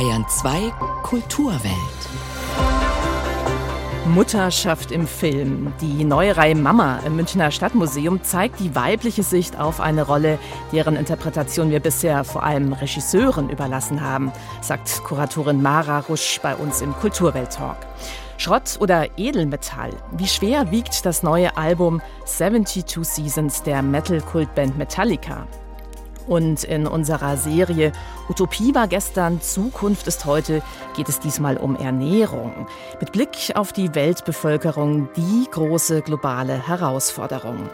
Bayern 2 Kulturwelt. Mutterschaft im Film. Die neue Reihe Mama im Münchner Stadtmuseum zeigt die weibliche Sicht auf eine Rolle, deren Interpretation wir bisher vor allem Regisseuren überlassen haben, sagt Kuratorin Mara Rusch bei uns im Kulturwelt-Talk. Schrott oder Edelmetall? Wie schwer wiegt das neue Album 72 Seasons der Metal-Kultband Metallica? Und in unserer Serie Utopie war gestern, Zukunft ist heute geht es diesmal um Ernährung. Mit Blick auf die Weltbevölkerung die große globale Herausforderung.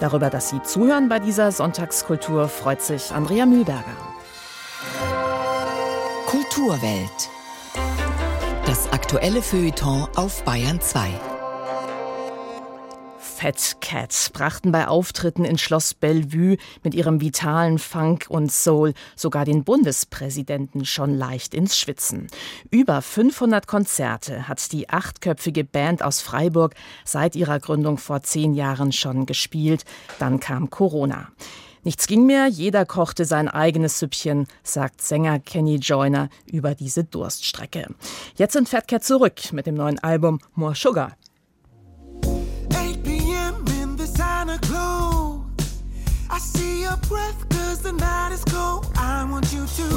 Darüber, dass Sie zuhören bei dieser Sonntagskultur, freut sich Andrea Mühlberger. Kulturwelt. Das aktuelle Feuilleton auf Bayern 2. Fat Cat brachten bei Auftritten in Schloss Bellevue mit ihrem vitalen Funk und Soul sogar den Bundespräsidenten schon leicht ins Schwitzen. Über 500 Konzerte hat die achtköpfige Band aus Freiburg seit ihrer Gründung vor zehn Jahren schon gespielt. Dann kam Corona. Nichts ging mehr, jeder kochte sein eigenes Süppchen, sagt Sänger Kenny Joyner über diese Durststrecke. Jetzt sind Fat Cat zurück mit dem neuen Album More Sugar. Your breath cause the night is cold. I want you to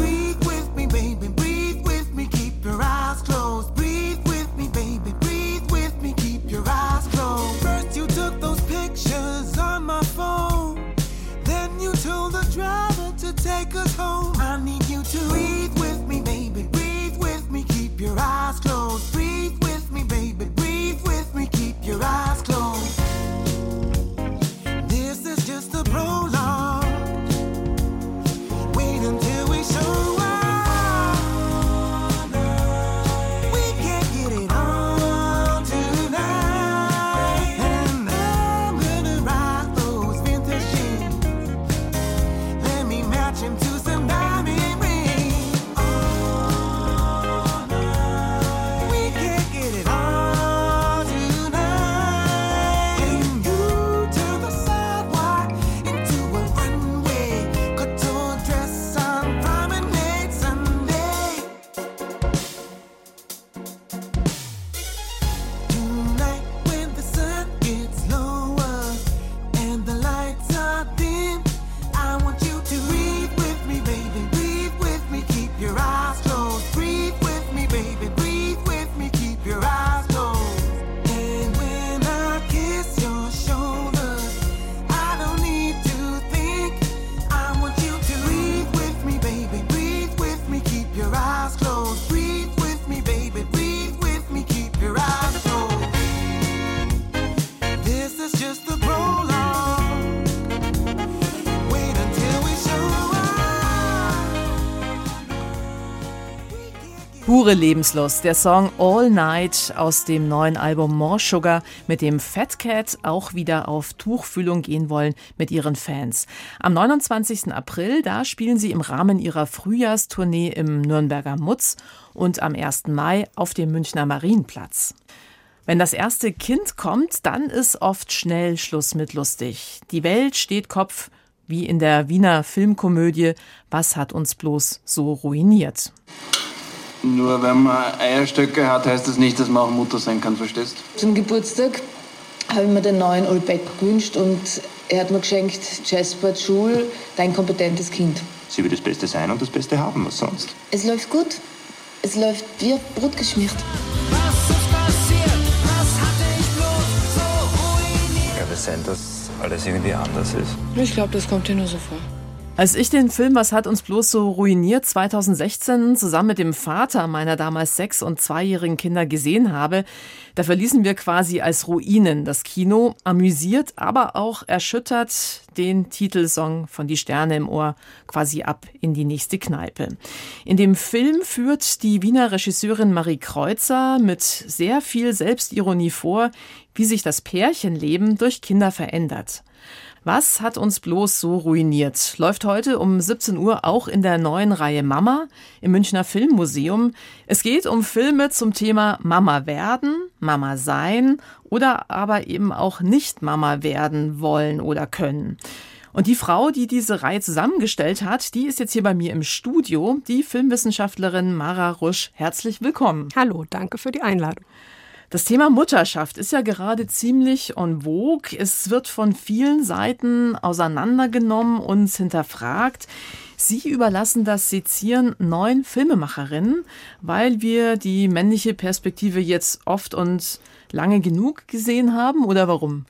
Pure Lebenslust. Der Song All Night aus dem neuen Album More Sugar, mit dem Fat Cat auch wieder auf Tuchfühlung gehen wollen mit ihren Fans. Am 29. April, da spielen sie im Rahmen ihrer Frühjahrstournee im Nürnberger Mutz und am 1. Mai auf dem Münchner Marienplatz. Wenn das erste Kind kommt, dann ist oft schnell Schluss mit lustig. Die Welt steht Kopf, wie in der Wiener Filmkomödie Was hat uns bloß so ruiniert? Nur wenn man Eierstöcke hat, heißt das nicht, dass man auch Mutter sein kann, verstehst? Zum Geburtstag habe ich mir den neuen Olbeck gewünscht und er hat mir geschenkt, Jasper Schul, dein kompetentes Kind. Sie will das Beste sein und das Beste haben, was sonst? Es läuft gut. Es läuft wie Brot geschmiert. Was ist passiert? Was hatte ich bloß so ruiniert? Kann es sein, dass alles irgendwie anders ist? Ich glaube, das kommt dir nur so vor. Als ich den Film Was hat uns bloß so ruiniert 2016 zusammen mit dem Vater meiner damals sechs- und zweijährigen Kinder gesehen habe, da verließen wir quasi als Ruinen das Kino, amüsiert, aber auch erschüttert den Titelsong von Die Sterne im Ohr quasi ab in die nächste Kneipe. In dem Film führt die Wiener Regisseurin Marie Kreuzer mit sehr viel Selbstironie vor, wie sich das Pärchenleben durch Kinder verändert. Was hat uns bloß so ruiniert? Läuft heute um 17 Uhr auch in der neuen Reihe Mama im Münchner Filmmuseum. Es geht um Filme zum Thema Mama werden, Mama sein oder aber eben auch nicht Mama werden wollen oder können. Und die Frau, die diese Reihe zusammengestellt hat, die ist jetzt hier bei mir im Studio, die Filmwissenschaftlerin Mara Rusch. Herzlich willkommen. Hallo, danke für die Einladung. Das Thema Mutterschaft ist ja gerade ziemlich en vogue. Es wird von vielen Seiten auseinandergenommen und hinterfragt. Sie überlassen das Sezieren neun Filmemacherinnen, weil wir die männliche Perspektive jetzt oft und lange genug gesehen haben oder warum?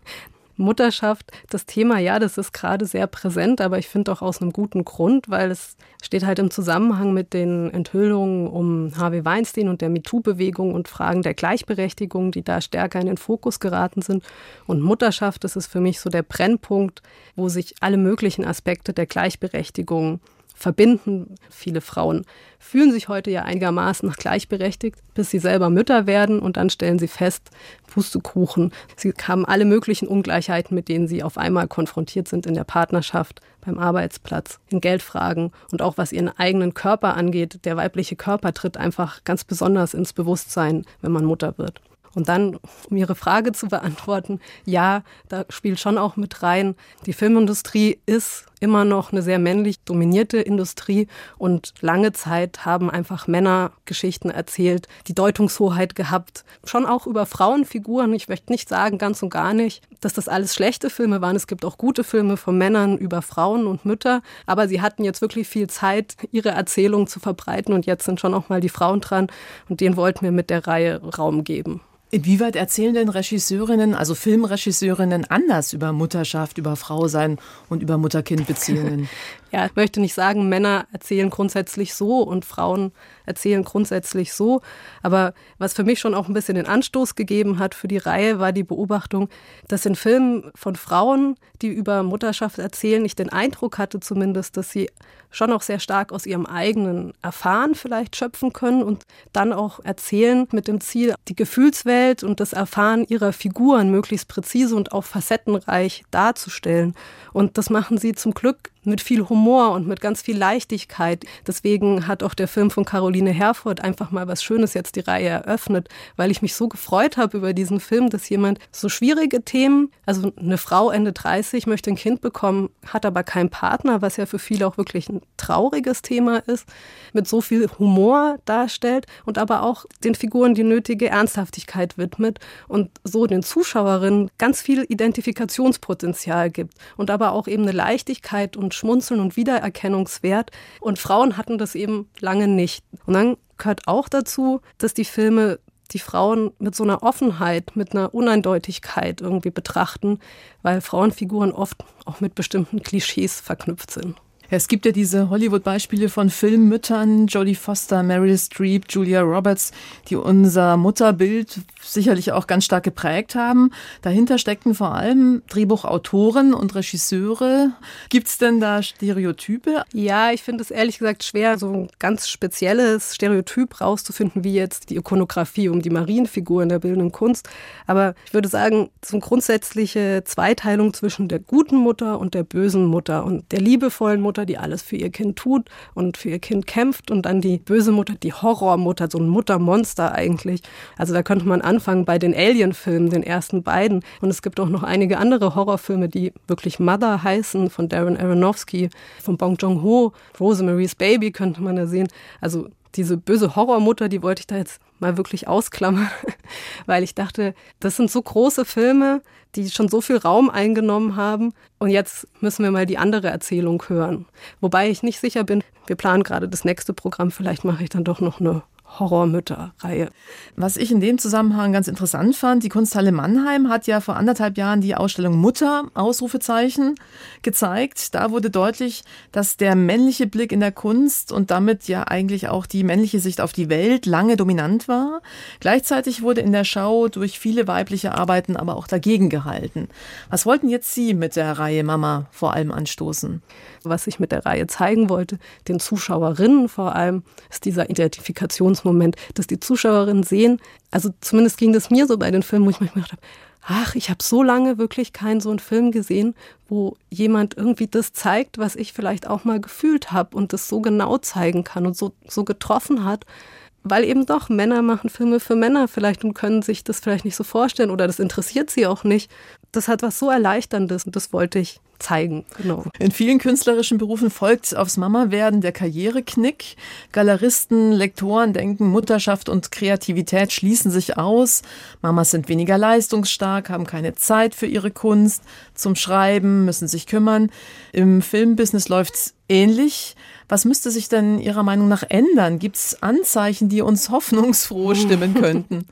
Mutterschaft, das Thema, ja, das ist gerade sehr präsent, aber ich finde auch aus einem guten Grund, weil es steht halt im Zusammenhang mit den Enthüllungen um Harvey Weinstein und der MeToo-Bewegung und Fragen der Gleichberechtigung, die da stärker in den Fokus geraten sind. Und Mutterschaft, das ist für mich so der Brennpunkt, wo sich alle möglichen Aspekte der Gleichberechtigung verbinden. Viele Frauen fühlen sich heute ja einigermaßen gleichberechtigt, bis sie selber Mütter werden und dann stellen sie fest, Pustekuchen, sie haben alle möglichen Ungleichheiten, mit denen sie auf einmal konfrontiert sind in der Partnerschaft, beim Arbeitsplatz, in Geldfragen und auch was ihren eigenen Körper angeht. Der weibliche Körper tritt einfach ganz besonders ins Bewusstsein, wenn man Mutter wird. Und dann, um Ihre Frage zu beantworten, ja, da spielt schon auch mit rein, die Filmindustrie ist immer noch eine sehr männlich dominierte Industrie und lange Zeit haben einfach Männer Geschichten erzählt, die Deutungshoheit gehabt, schon auch über Frauenfiguren. Ich möchte nicht sagen, ganz und gar nicht, dass das alles schlechte Filme waren. Es gibt auch gute Filme von Männern über Frauen und Mütter, aber sie hatten jetzt wirklich viel Zeit, ihre Erzählung zu verbreiten und jetzt sind schon auch mal die Frauen dran und denen wollten wir mit der Reihe Raum geben. Inwieweit erzählen denn Regisseurinnen, also Filmregisseurinnen, anders über Mutterschaft, über Frausein und über Mutter-Kind-Beziehungen? ja, ich möchte nicht sagen, Männer erzählen grundsätzlich so und Frauen erzählen grundsätzlich so. Aber was für mich schon auch ein bisschen den Anstoß gegeben hat für die Reihe, war die Beobachtung, dass in Filmen von Frauen, die über Mutterschaft erzählen, ich den Eindruck hatte zumindest, dass sie schon auch sehr stark aus ihrem eigenen Erfahren vielleicht schöpfen können und dann auch erzählen mit dem Ziel, die Gefühlswelt und das Erfahren ihrer Figuren möglichst präzise und auch facettenreich darzustellen. Und das machen sie zum Glück mit viel Humor und mit ganz viel Leichtigkeit. Deswegen hat auch der Film von Caroline Herford einfach mal was Schönes jetzt die Reihe eröffnet, weil ich mich so gefreut habe über diesen Film, dass jemand so schwierige Themen, also eine Frau Ende 30 möchte ein Kind bekommen, hat aber keinen Partner, was ja für viele auch wirklich ein trauriges Thema ist, mit so viel Humor darstellt und aber auch den Figuren die nötige Ernsthaftigkeit widmet und so den Zuschauerinnen ganz viel Identifikationspotenzial gibt und aber auch eben eine Leichtigkeit und Schmunzeln und Wiedererkennungswert. Und Frauen hatten das eben lange nicht. Und dann gehört auch dazu, dass die Filme die Frauen mit so einer Offenheit, mit einer Uneindeutigkeit irgendwie betrachten, weil Frauenfiguren oft auch mit bestimmten Klischees verknüpft sind. Es gibt ja diese Hollywood-Beispiele von Filmmüttern, Jodie Foster, Meryl Streep, Julia Roberts, die unser Mutterbild sicherlich auch ganz stark geprägt haben. Dahinter steckten vor allem Drehbuchautoren und Regisseure. Gibt es denn da Stereotype? Ja, ich finde es ehrlich gesagt schwer, so ein ganz spezielles Stereotyp rauszufinden, wie jetzt die Ikonografie um die Marienfigur in der bildenden Kunst. Aber ich würde sagen, so eine grundsätzliche Zweiteilung zwischen der guten Mutter und der bösen Mutter und der liebevollen Mutter Mutter, die alles für ihr Kind tut und für ihr Kind kämpft und dann die böse Mutter, die Horrormutter, so ein Muttermonster eigentlich. Also da könnte man anfangen bei den Alien-Filmen, den ersten beiden. Und es gibt auch noch einige andere Horrorfilme, die wirklich Mother heißen, von Darren Aronofsky, von Bong Joon-ho, Rosemary's Baby könnte man da sehen. Also diese böse Horrormutter, die wollte ich da jetzt mal wirklich ausklammern, weil ich dachte, das sind so große Filme, die schon so viel Raum eingenommen haben und jetzt müssen wir mal die andere Erzählung hören. Wobei ich nicht sicher bin, wir planen gerade das nächste Programm, vielleicht mache ich dann doch noch eine Horrormütter-Reihe. Was ich in dem Zusammenhang ganz interessant fand, die Kunsthalle Mannheim hat ja vor anderthalb Jahren die Ausstellung Mutter, Ausrufezeichen, gezeigt. Da wurde deutlich, dass der männliche Blick in der Kunst und damit ja eigentlich auch die männliche Sicht auf die Welt lange dominant war. Gleichzeitig wurde in der Schau durch viele weibliche Arbeiten aber auch dagegen gehalten. Was wollten jetzt Sie mit der Reihe Mama vor allem anstoßen? Was ich mit der Reihe zeigen wollte, den Zuschauerinnen vor allem, ist dieser Identifikationsmoment, dass die Zuschauerinnen sehen, also zumindest ging das mir so bei den Filmen, wo ich manchmal gedacht habe, ach, ich habe so lange wirklich keinen so einen Film gesehen, wo jemand irgendwie das zeigt, was ich vielleicht auch mal gefühlt habe und das so genau zeigen kann und so, so getroffen hat. Weil eben doch Männer machen Filme für Männer vielleicht und können sich das vielleicht nicht so vorstellen oder das interessiert sie auch nicht. Das hat was so Erleichterndes und das wollte ich zeigen. Genau. In vielen künstlerischen Berufen folgt aufs Mama-Werden der Karriereknick. Galeristen, Lektoren denken, Mutterschaft und Kreativität schließen sich aus. Mamas sind weniger leistungsstark, haben keine Zeit für ihre Kunst, zum Schreiben, müssen sich kümmern. Im Filmbusiness läuft's ähnlich. Was müsste sich denn Ihrer Meinung nach ändern? Gibt es Anzeichen, die uns hoffnungsfroh stimmen könnten?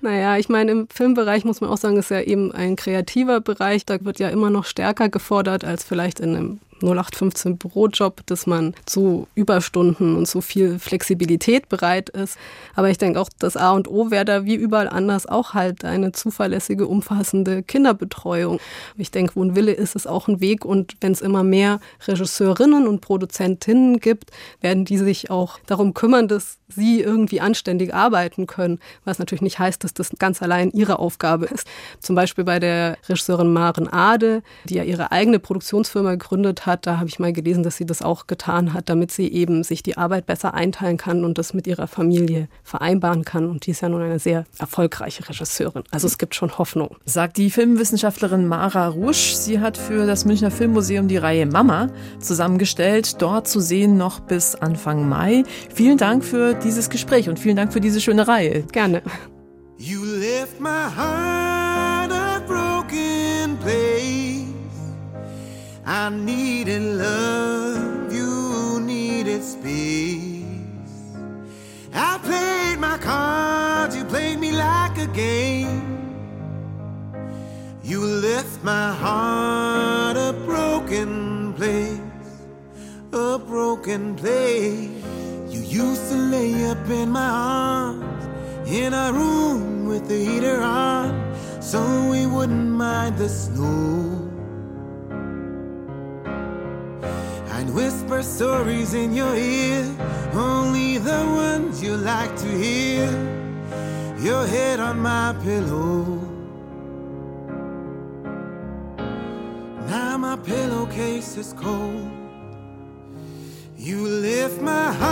naja, ich meine, im Filmbereich muss man auch sagen, ist ja eben ein kreativer Bereich. Da wird ja immer noch stärker gefordert als vielleicht in einem 0815 Bürojob, dass man zu Überstunden und so viel Flexibilität bereit ist. Aber ich denke auch, das A und O wäre da wie überall anders auch halt eine zuverlässige, umfassende Kinderbetreuung. Ich denke, wo ein Wille ist, ist auch ein Weg. Und wenn es immer mehr Regisseurinnen und Produzentinnen gibt, werden die sich auch darum kümmern, dass sie irgendwie anständig arbeiten können. Was natürlich nicht heißt, dass das ganz allein ihre Aufgabe ist. Zum Beispiel bei der Regisseurin Maren Ade, die ja ihre eigene Produktionsfirma gegründet hat. Da habe ich mal gelesen, dass sie das auch getan hat, damit sie eben sich die Arbeit besser einteilen kann und das mit ihrer Familie vereinbaren kann. Und die ist ja nun eine sehr erfolgreiche Regisseurin. Also es gibt schon Hoffnung. Sagt die Filmwissenschaftlerin Mara Rusch. Sie hat für das Münchner Filmmuseum die Reihe Mama zusammengestellt. Dort zu sehen noch bis Anfang Mai. Vielen Dank für dieses Gespräch und vielen Dank für diese schöne Reihe. Gerne. You left my heart a broken place. I needed love, you needed space. I played my cards, you played me like a game. You left my heart a broken place, a broken place. Used to lay up in my arms in a room with the heater on, so we wouldn't mind the snow. I'd whisper stories in your ear, only the ones you like to hear. Your head on my pillow. Now my pillowcase is cold. You left my heart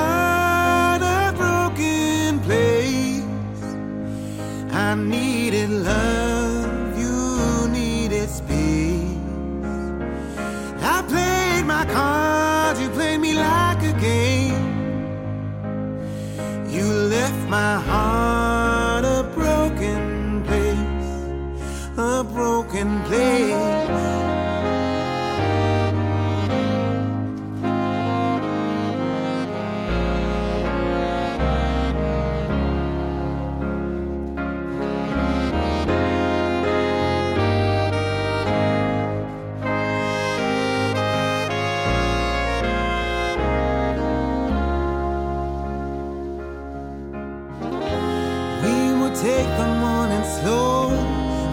take the morning slow,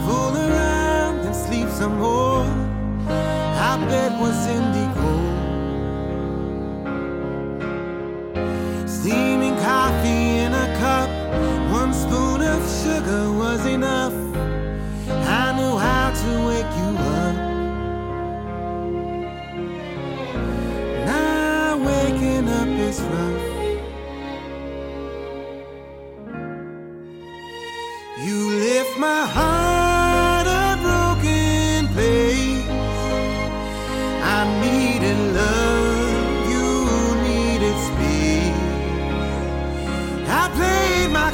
fool around and sleep some more. Our bed was indigo. Steaming coffee in a cup, one spoon of sugar was enough. My heart a broken place. I needed love, you needed space. I played my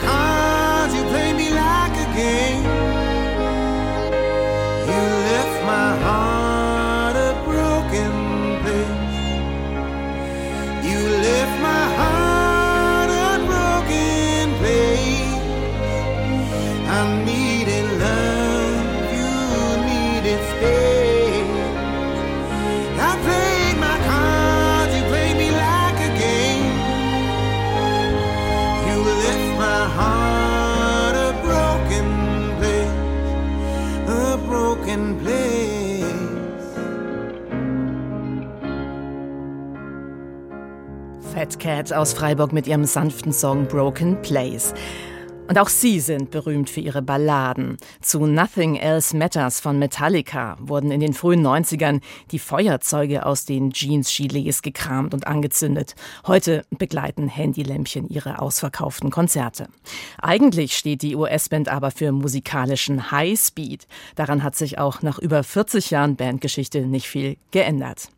Fat Cat aus Freiburg mit ihrem sanften Song Broken Place. Und auch sie sind berühmt für ihre Balladen. Zu Nothing Else Matters von Metallica wurden in den frühen 90ern die Feuerzeuge aus den Jeans-Gilets gekramt und angezündet. Heute begleiten Handylämpchen ihre ausverkauften Konzerte. Eigentlich steht die US-Band aber für musikalischen Highspeed. Daran hat sich auch nach über 40 Jahren Bandgeschichte nicht viel geändert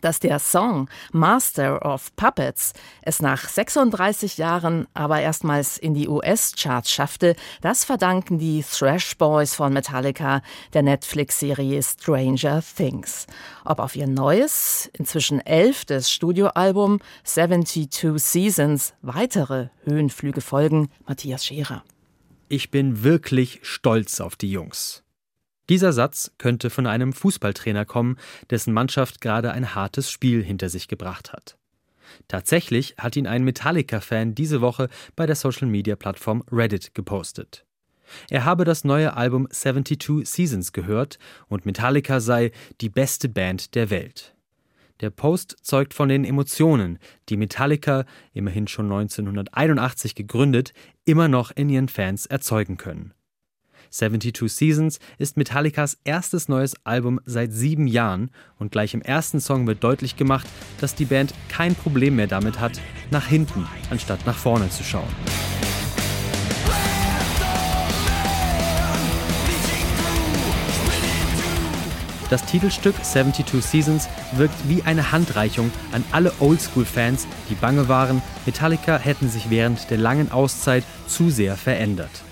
dass der Song Master of Puppets es nach 36 Jahren aber erstmals in die US-Charts schaffte, das verdanken die Thrash Boys von Metallica der Netflix-Serie Stranger Things. Ob auf ihr neues, inzwischen elftes Studioalbum 72 Seasons weitere Höhenflüge folgen, Matthias Scherer. Ich bin wirklich stolz auf die Jungs. Dieser Satz könnte von einem Fußballtrainer kommen, dessen Mannschaft gerade ein hartes Spiel hinter sich gebracht hat. Tatsächlich hat ihn ein Metallica-Fan diese Woche bei der Social-Media-Plattform Reddit gepostet. Er habe das neue Album 72 Seasons gehört und Metallica sei die beste Band der Welt. Der Post zeugt von den Emotionen, die Metallica, immerhin schon 1981 gegründet, immer noch in ihren Fans erzeugen können. 72 Seasons ist Metallicas erstes neues Album seit sieben Jahren und gleich im ersten Song wird deutlich gemacht, dass die Band kein Problem mehr damit hat, nach hinten anstatt nach vorne zu schauen. Das Titelstück 72 Seasons wirkt wie eine Handreichung an alle Oldschool-Fans, die bange waren, Metallica hätten sich während der langen Auszeit zu sehr verändert.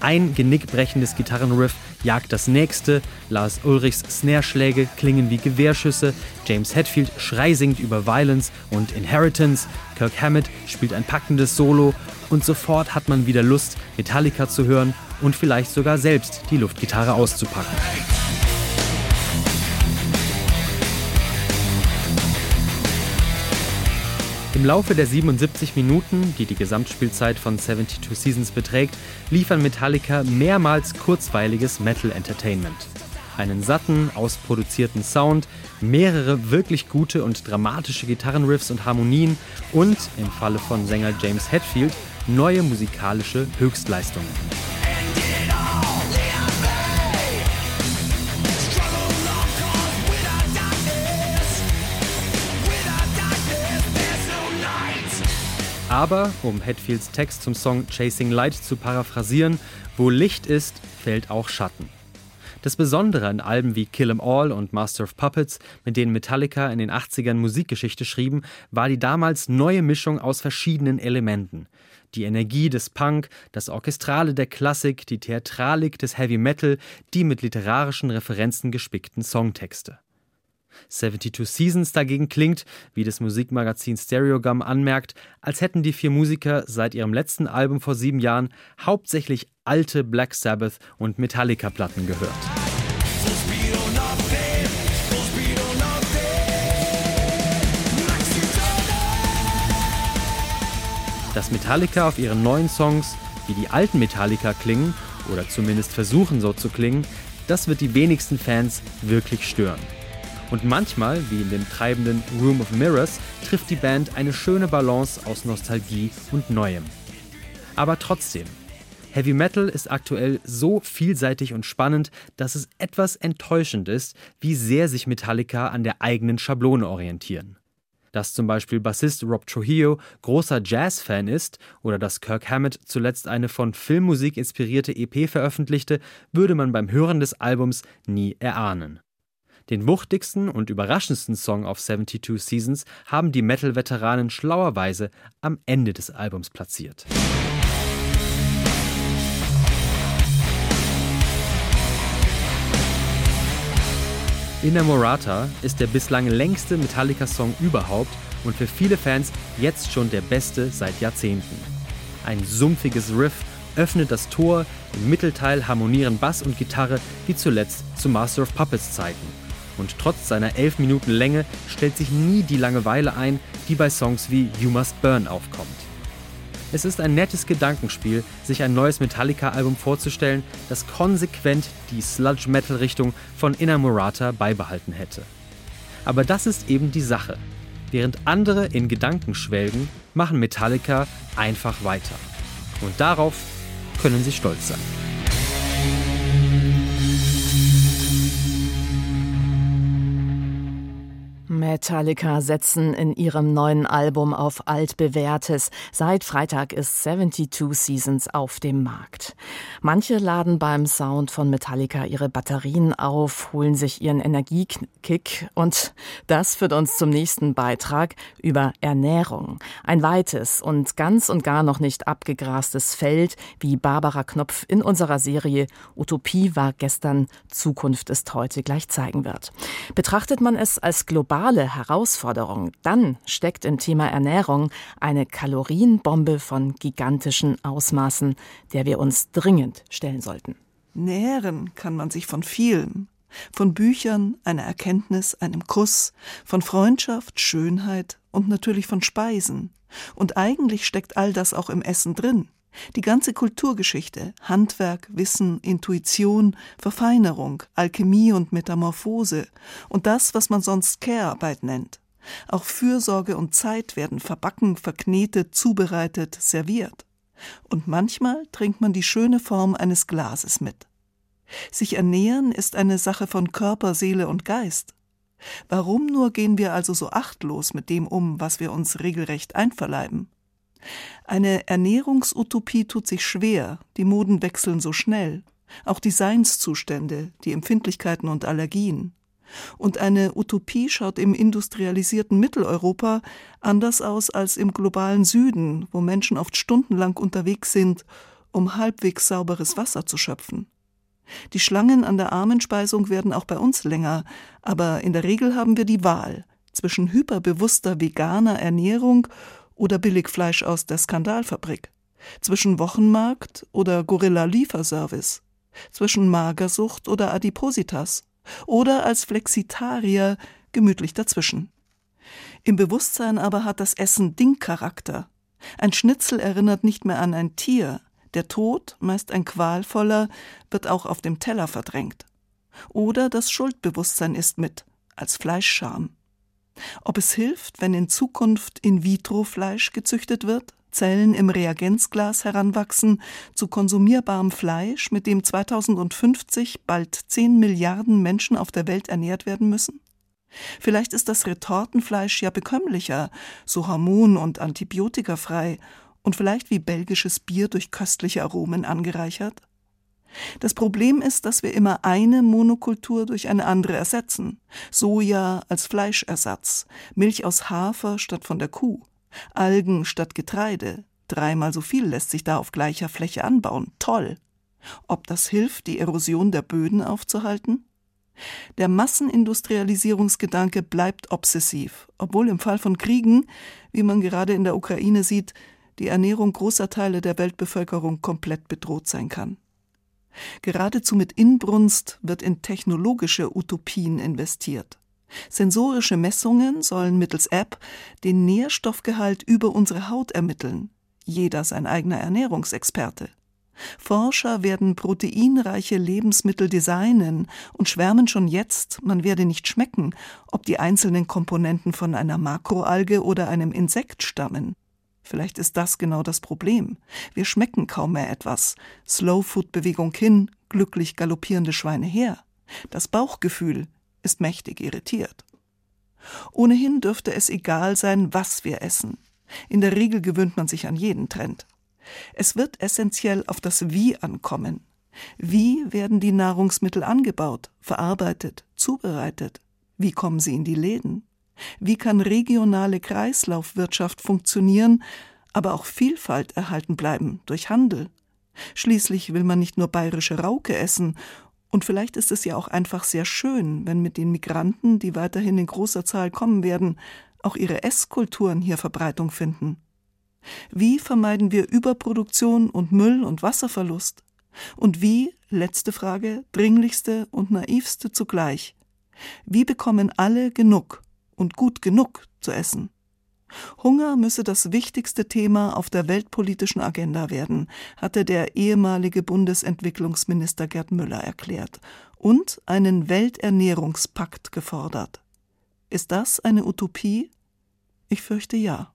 Ein genickbrechendes Gitarrenriff jagt das nächste, Lars Ulrichs Snare-Schläge klingen wie Gewehrschüsse, James Hetfield schreisingt über Violence und Inheritance, Kirk Hammett spielt ein packendes Solo. Und sofort hat man wieder Lust, Metallica zu hören und vielleicht sogar selbst die Luftgitarre auszupacken. Im Laufe der 77 Minuten, die die Gesamtspielzeit von 72 Seasons beträgt, liefern Metallica mehrmals kurzweiliges Metal Entertainment. Einen satten, ausproduzierten Sound, mehrere wirklich gute und dramatische Gitarrenriffs und Harmonien und, im Falle von Sänger James Hetfield, neue musikalische Höchstleistungen. Aber, um Hetfields Text zum Song Chasing Light zu paraphrasieren, wo Licht ist, fällt auch Schatten. Das Besondere an Alben wie Kill 'em All und Master of Puppets, mit denen Metallica in den 80ern Musikgeschichte schrieben, war die damals neue Mischung aus verschiedenen Elementen. Die Energie des Punk, das Orchestrale der Klassik, die Theatralik des Heavy Metal, die mit literarischen Referenzen gespickten Songtexte. 72 Seasons dagegen klingt, wie das Musikmagazin Stereogum anmerkt, als hätten die vier Musiker seit ihrem letzten Album vor sieben Jahren hauptsächlich alte Black Sabbath und Metallica-Platten gehört. Dass Metallica auf ihren neuen Songs wie die alten Metallica klingen, oder zumindest versuchen so zu klingen, das wird die wenigsten Fans wirklich stören. Und manchmal, wie in dem treibenden Room of Mirrors, trifft die Band eine schöne Balance aus Nostalgie und Neuem. Aber trotzdem, Heavy Metal ist aktuell so vielseitig und spannend, dass es etwas enttäuschend ist, wie sehr sich Metallica an der eigenen Schablone orientieren. Dass zum Beispiel Bassist Rob Trujillo großer Jazz-Fan ist oder dass Kirk Hammett zuletzt eine von Filmmusik inspirierte EP veröffentlichte, würde man beim Hören des Albums nie erahnen. Den wuchtigsten und überraschendsten Song auf 72 Seasons haben die Metal-Veteranen schlauerweise am Ende des Albums platziert. Inamorata ist der bislang längste Metallica-Song überhaupt und für viele Fans jetzt schon der beste seit Jahrzehnten. Ein sumpfiges Riff öffnet das Tor, im Mittelteil harmonieren Bass und Gitarre wie zuletzt zu Master of Puppets Zeiten. Und trotz seiner elf Minuten Länge stellt sich nie die Langeweile ein, die bei Songs wie You Must Burn aufkommt. Es ist ein nettes Gedankenspiel, sich ein neues Metallica-Album vorzustellen, das konsequent die Sludge-Metal-Richtung von Inamorata beibehalten hätte. Aber das ist eben die Sache. Während andere in Gedanken schwelgen, machen Metallica einfach weiter. Und darauf können Sie stolz sein. Metallica setzen in ihrem neuen Album auf altbewährtes. Seit Freitag ist 72 Seasons auf dem Markt. Manche laden beim Sound von Metallica ihre Batterien auf, holen sich ihren Energiekick und das führt uns zum nächsten Beitrag über Ernährung. Ein weites und ganz und gar noch nicht abgegrastes Feld, wie Barbara Knopf in unserer Serie Utopie war gestern, Zukunft ist heute gleich zeigen wird. Betrachtet man es als global globale Herausforderung, dann steckt im Thema Ernährung eine Kalorienbombe von gigantischen Ausmaßen, der wir uns dringend stellen sollten. Nähren kann man sich von vielem. Von Büchern, einer Erkenntnis, einem Kuss, von Freundschaft, Schönheit und natürlich von Speisen. Und eigentlich steckt all das auch im Essen drin. Die ganze Kulturgeschichte, Handwerk, Wissen, Intuition, Verfeinerung, Alchemie und Metamorphose und das, was man sonst Care-Arbeit nennt. Auch Fürsorge und Zeit werden verbacken, verknetet, zubereitet, serviert. Und manchmal trinkt man die schöne Form eines Glases mit. Sich ernähren ist eine Sache von Körper, Seele und Geist. Warum nur gehen wir also so achtlos mit dem um, was wir uns regelrecht einverleiben? Eine Ernährungsutopie tut sich schwer, die Moden wechseln so schnell, auch die Seinszustände, die Empfindlichkeiten und Allergien. Und eine Utopie schaut im industrialisierten Mitteleuropa anders aus als im globalen Süden, wo Menschen oft stundenlang unterwegs sind, um halbwegs sauberes Wasser zu schöpfen. Die Schlangen an der Armenspeisung werden auch bei uns länger, aber in der Regel haben wir die Wahl zwischen hyperbewusster veganer Ernährung oder Billigfleisch aus der Skandalfabrik, zwischen Wochenmarkt oder Gorilla-Lieferservice, zwischen Magersucht oder Adipositas oder als Flexitarier gemütlich dazwischen. Im Bewusstsein aber hat das Essen Dingcharakter. Ein Schnitzel erinnert nicht mehr an ein Tier, der Tod, meist ein qualvoller, wird auch auf dem Teller verdrängt. Oder das Schuldbewusstsein ist mit, als Fleischscham. Ob es hilft, wenn in Zukunft In-vitro-Fleisch gezüchtet wird, Zellen im Reagenzglas heranwachsen zu konsumierbarem Fleisch, mit dem 2050 bald 10 Milliarden Menschen auf der Welt ernährt werden müssen? Vielleicht ist das Retortenfleisch ja bekömmlicher, so hormon- und antibiotikafrei und vielleicht wie belgisches Bier durch köstliche Aromen angereichert? Das Problem ist, dass wir immer eine Monokultur durch eine andere ersetzen. Soja als Fleischersatz, Milch aus Hafer statt von der Kuh, Algen statt Getreide. Dreimal so viel lässt sich da auf gleicher Fläche anbauen. Toll. Ob das hilft, die Erosion der Böden aufzuhalten? Der Massenindustrialisierungsgedanke bleibt obsessiv, obwohl im Fall von Kriegen, wie man gerade in der Ukraine sieht, die Ernährung großer Teile der Weltbevölkerung komplett bedroht sein kann. Geradezu mit Inbrunst wird in technologische Utopien investiert. Sensorische Messungen sollen mittels App den Nährstoffgehalt über unsere Haut ermitteln. Jeder sein eigener Ernährungsexperte. Forscher werden proteinreiche Lebensmittel designen und schwärmen schon jetzt, man werde nicht schmecken, ob die einzelnen Komponenten von einer Makroalge oder einem Insekt stammen. Vielleicht ist das genau das Problem. Wir schmecken kaum mehr etwas. Slow-Food-Bewegung hin, glücklich galoppierende Schweine her. Das Bauchgefühl ist mächtig irritiert. Ohnehin dürfte es egal sein, was wir essen. In der Regel gewöhnt man sich an jeden Trend. Es wird essentiell auf das Wie ankommen. Wie werden die Nahrungsmittel angebaut, verarbeitet, zubereitet? Wie kommen sie in die Läden? Wie kann regionale Kreislaufwirtschaft funktionieren, aber auch Vielfalt erhalten bleiben durch Handel? Schließlich will man nicht nur bayerische Rauke essen, und vielleicht ist es ja auch einfach sehr schön, wenn mit den Migranten, die weiterhin in großer Zahl kommen werden, auch ihre Esskulturen hier Verbreitung finden. Wie vermeiden wir Überproduktion und Müll und Wasserverlust? Und wie, letzte Frage, dringlichste und naivste zugleich, wie bekommen alle genug und gut genug zu essen. Hunger müsse das wichtigste Thema auf der weltpolitischen Agenda werden, hatte der ehemalige Bundesentwicklungsminister Gerd Müller erklärt und einen Welternährungspakt gefordert. Ist das eine Utopie? Ich fürchte ja.